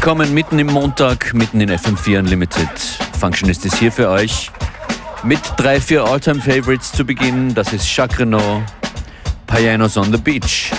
Willkommen mitten im Montag, mitten in FM4 Unlimited. Functionist ist hier für euch mit drei, vier Alltime Favorites zu Beginn. Das ist Jacques Renault, Pianos on the Beach.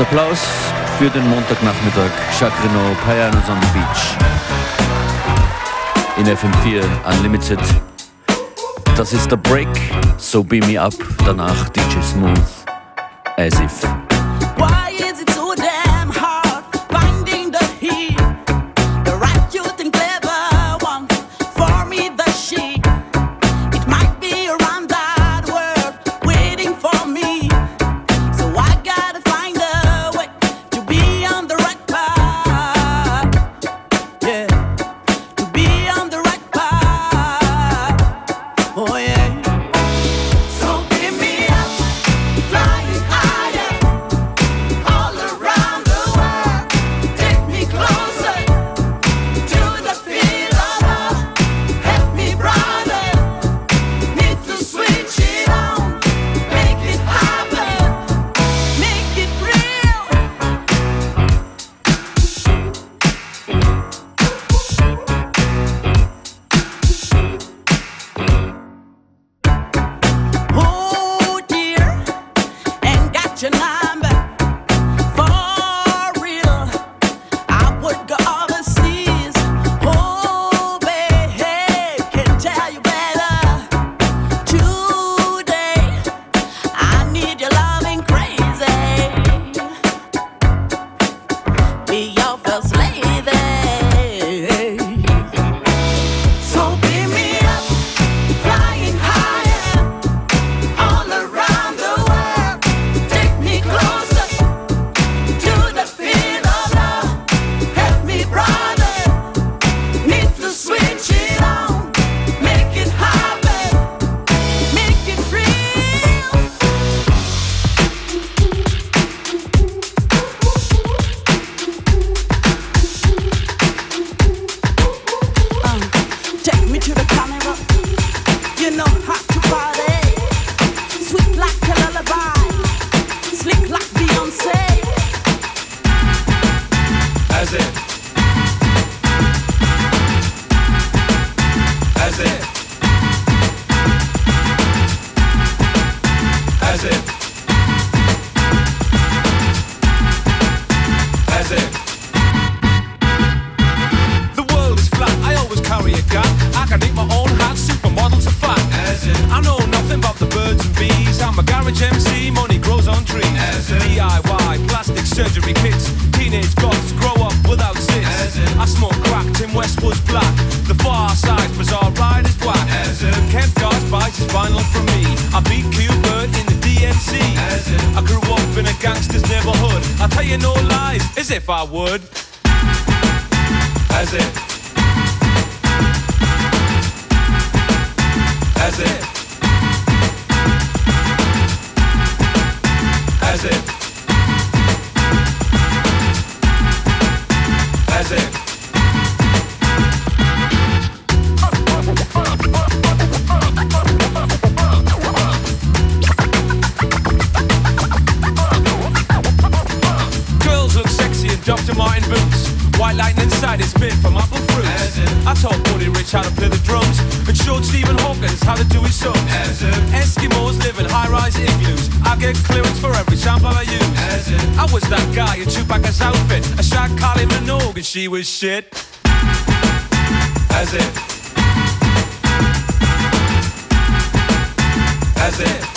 Applaus, Applaus für den Montagnachmittag. Jacques Renault, Pianos on the Beach. In FM4 Unlimited. Das ist der Break, so beam me up. Danach DJ Smooth, as if. this shit. That's it. That's it.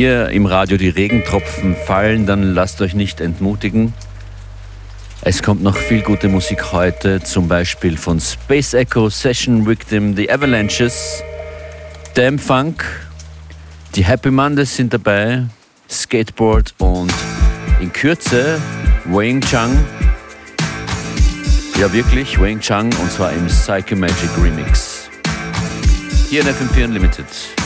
Hier im Radio die Regentropfen fallen, dann lasst euch nicht entmutigen. Es kommt noch viel gute Musik heute, zum Beispiel von Space Echo, Session Victim, The Avalanches, Damn Funk, die Happy Mondays sind dabei, Skateboard und in Kürze Wayne Chang. Ja wirklich, Wayne Chang und zwar im Psycho Magic Remix. Hier in FM4 Unlimited. Unlimited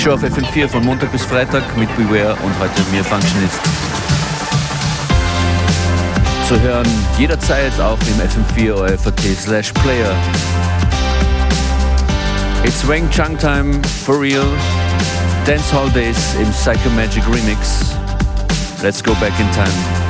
Die Mixshow auf FM4 von Montag bis Freitag mit Beware und heute mir Functionist. Zu hören jederzeit auch im FM4 OFAT slash Player. It's Wang Chang Time for real. Dance Hall Days im Psycho Magic Remix. Let's go back in time.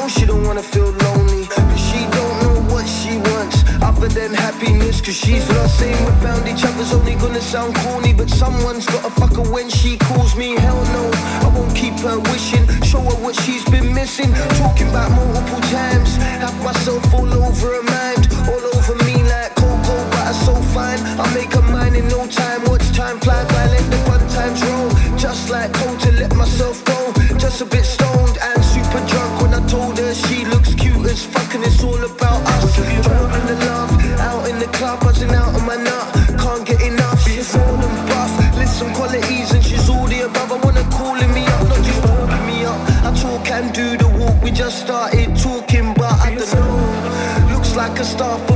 know she don't wanna feel lonely. Cause she don't know what she wants other than happiness. Cause she's lost. Saying we found each other's only gonna sound corny. But someone's gotta fuck her when she calls me. Hell no, I won't keep her wishing. Show her what she's been missing. Talking about multiple times. Have myself all over her mind. All over me like Coco, but I'm so fine. I make her mine in no time. Watch time fly by, let the fun times roll. Just like cold to let myself go. Just a bit off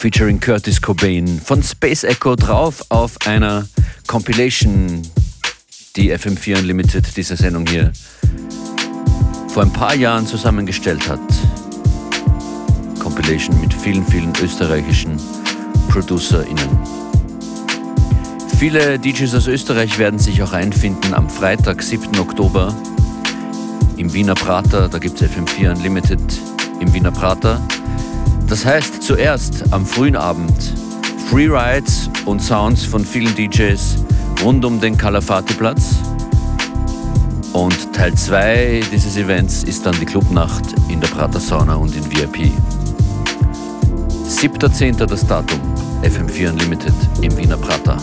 featuring Curtis Cobain von Space Echo drauf auf einer Compilation, die FM4 Unlimited diese Sendung hier vor ein paar Jahren zusammengestellt hat. Compilation mit vielen, vielen österreichischen ProducerInnen. Viele DJs aus Österreich werden sich auch einfinden am Freitag, 7. Oktober im Wiener Prater. Da gibt es FM4 Unlimited im Wiener Prater. Das heißt zuerst am frühen Abend Freerides und Sounds von vielen DJs rund um den Kalafati-Platz. Und Teil 2 dieses Events ist dann die Clubnacht in der Prater Sauna und in VIP. 7.10. das Datum, FM4 Unlimited im Wiener Prater.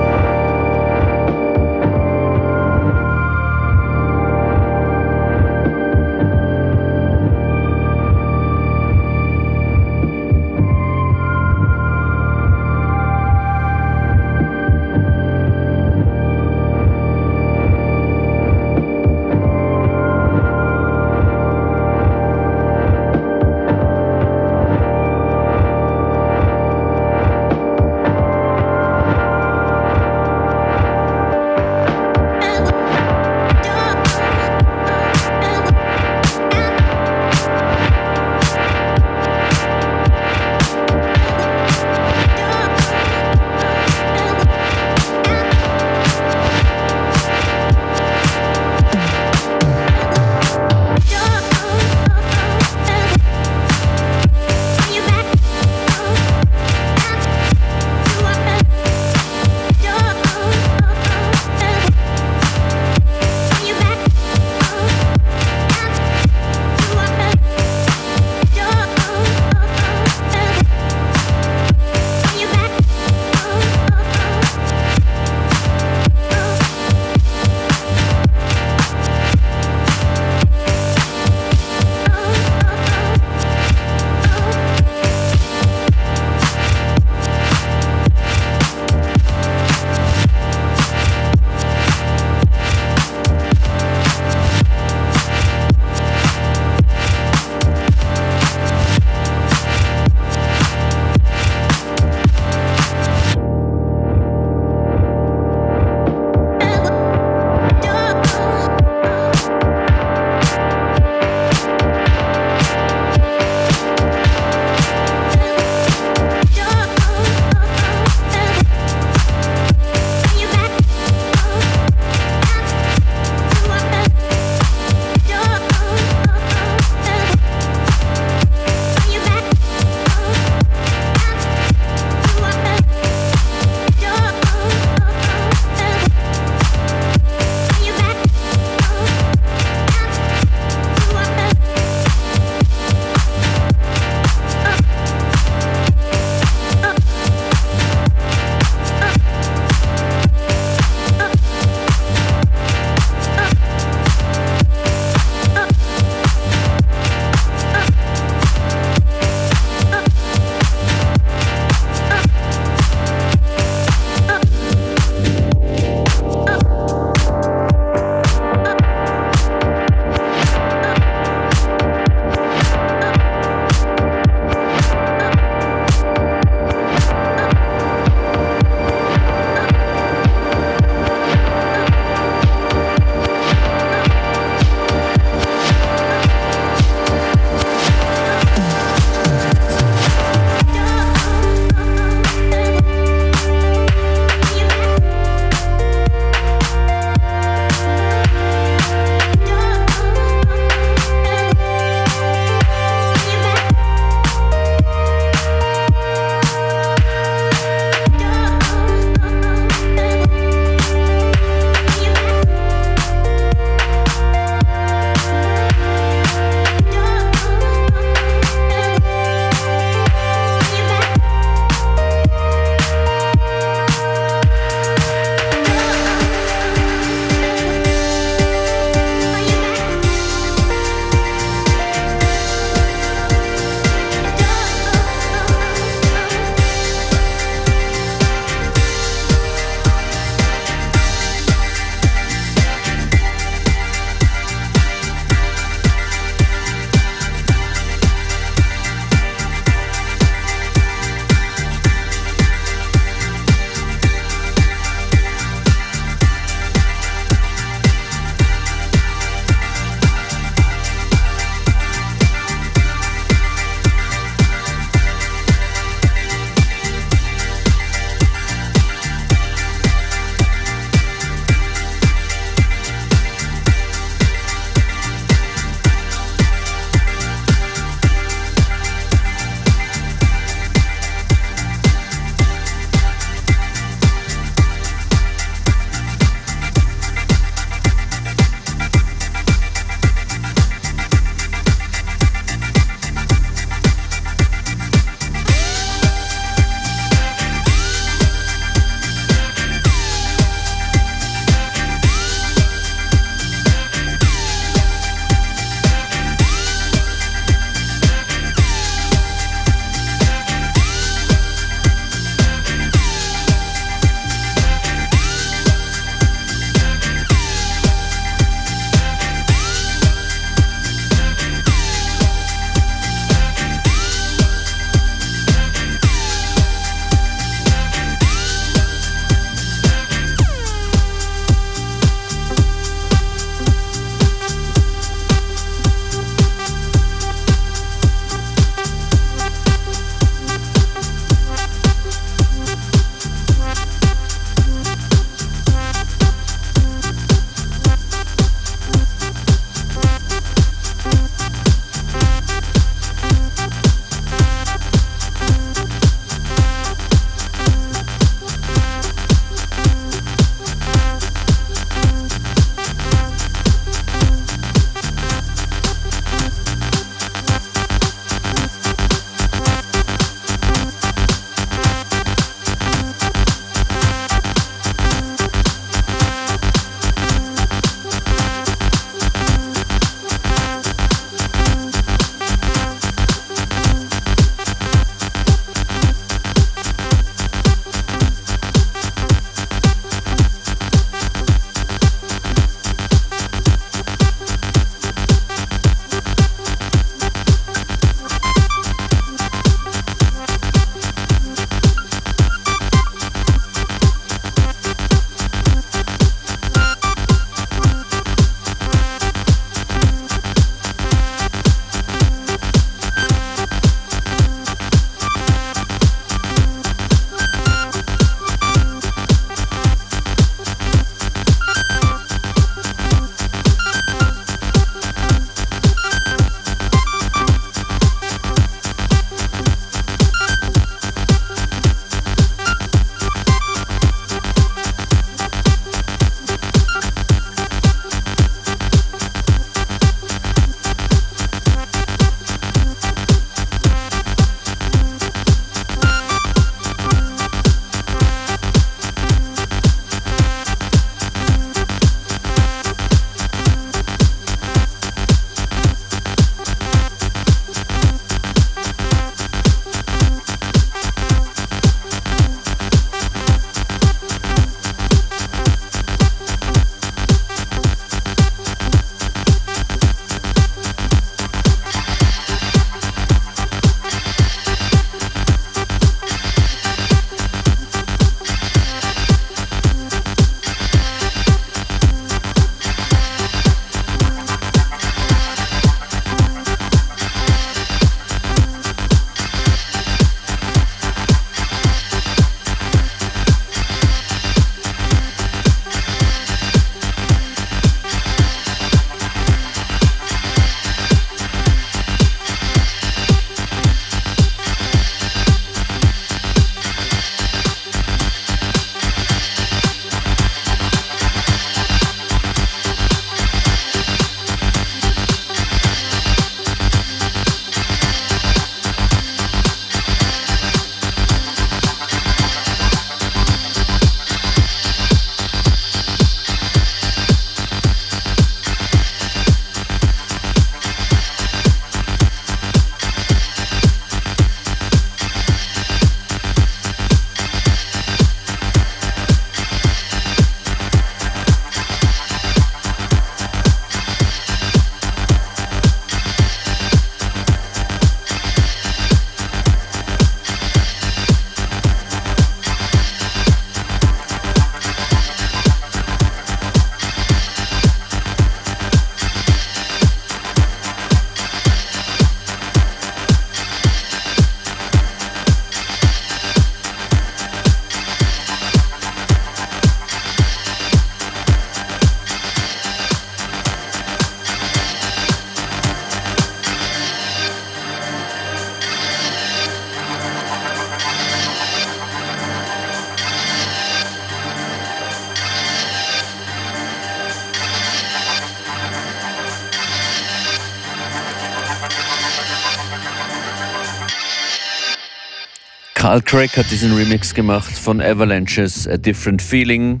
Carl Craig hat diesen Remix gemacht von Avalanches A Different Feeling.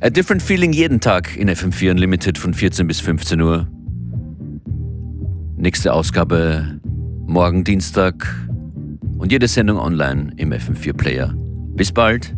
A Different Feeling jeden Tag in FM4 Unlimited von 14 bis 15 Uhr. Nächste Ausgabe morgen Dienstag und jede Sendung online im FM4 Player. Bis bald.